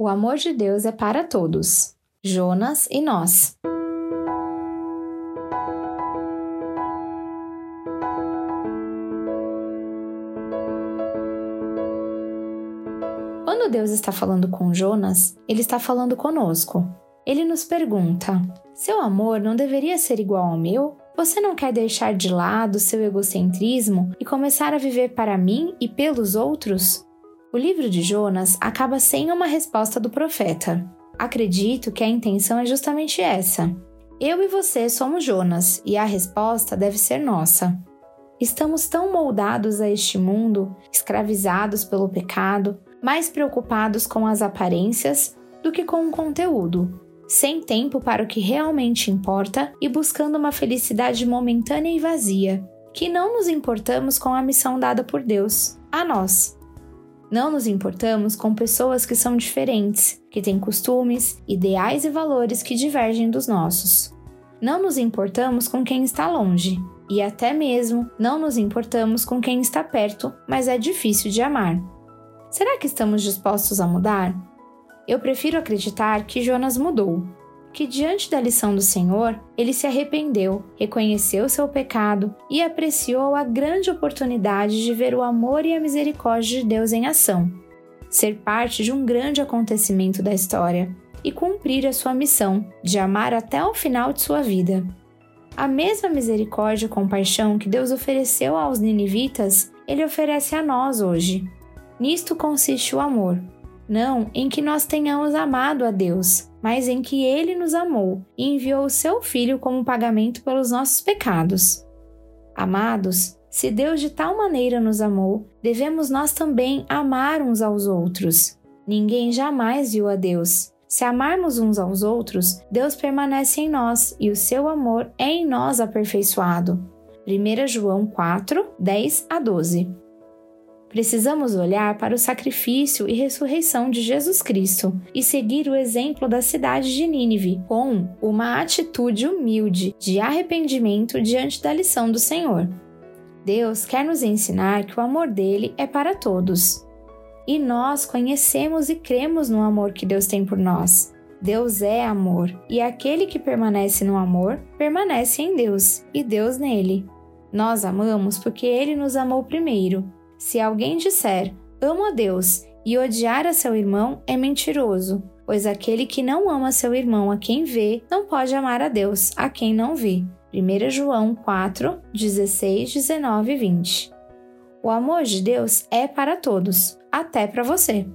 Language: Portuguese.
O amor de Deus é para todos. Jonas e nós. Quando Deus está falando com Jonas, ele está falando conosco. Ele nos pergunta: Seu amor não deveria ser igual ao meu? Você não quer deixar de lado seu egocentrismo e começar a viver para mim e pelos outros? O livro de Jonas acaba sem uma resposta do profeta. Acredito que a intenção é justamente essa. Eu e você somos Jonas e a resposta deve ser nossa. Estamos tão moldados a este mundo, escravizados pelo pecado, mais preocupados com as aparências do que com o conteúdo, sem tempo para o que realmente importa e buscando uma felicidade momentânea e vazia, que não nos importamos com a missão dada por Deus, a nós não nos importamos com pessoas que são diferentes, que têm costumes, ideais e valores que divergem dos nossos. Não nos importamos com quem está longe, e até mesmo não nos importamos com quem está perto, mas é difícil de amar. Será que estamos dispostos a mudar? Eu prefiro acreditar que Jonas mudou, que diante da lição do Senhor, ele se arrependeu, reconheceu seu pecado e apreciou a grande oportunidade de ver o amor e a misericórdia de Deus em ação, ser parte de um grande acontecimento da história e cumprir a sua missão de amar até o final de sua vida. A mesma misericórdia e compaixão que Deus ofereceu aos ninivitas, ele oferece a nós hoje. Nisto consiste o amor, não em que nós tenhamos amado a Deus, mas em que Ele nos amou e enviou o seu Filho como pagamento pelos nossos pecados. Amados, se Deus de tal maneira nos amou, devemos nós também amar uns aos outros. Ninguém jamais viu a Deus. Se amarmos uns aos outros, Deus permanece em nós e o seu amor é em nós aperfeiçoado. 1 João 4, 10 a 12. Precisamos olhar para o sacrifício e ressurreição de Jesus Cristo e seguir o exemplo da cidade de Nínive com uma atitude humilde de arrependimento diante da lição do Senhor. Deus quer nos ensinar que o amor dele é para todos. E nós conhecemos e cremos no amor que Deus tem por nós. Deus é amor, e aquele que permanece no amor permanece em Deus e Deus nele. Nós amamos porque ele nos amou primeiro se alguém disser amo a Deus e odiar a seu irmão, é mentiroso, pois aquele que não ama seu irmão a quem vê, não pode amar a Deus a quem não vê. 1 João 4, 16, 19 e 20. O amor de Deus é para todos, até para você.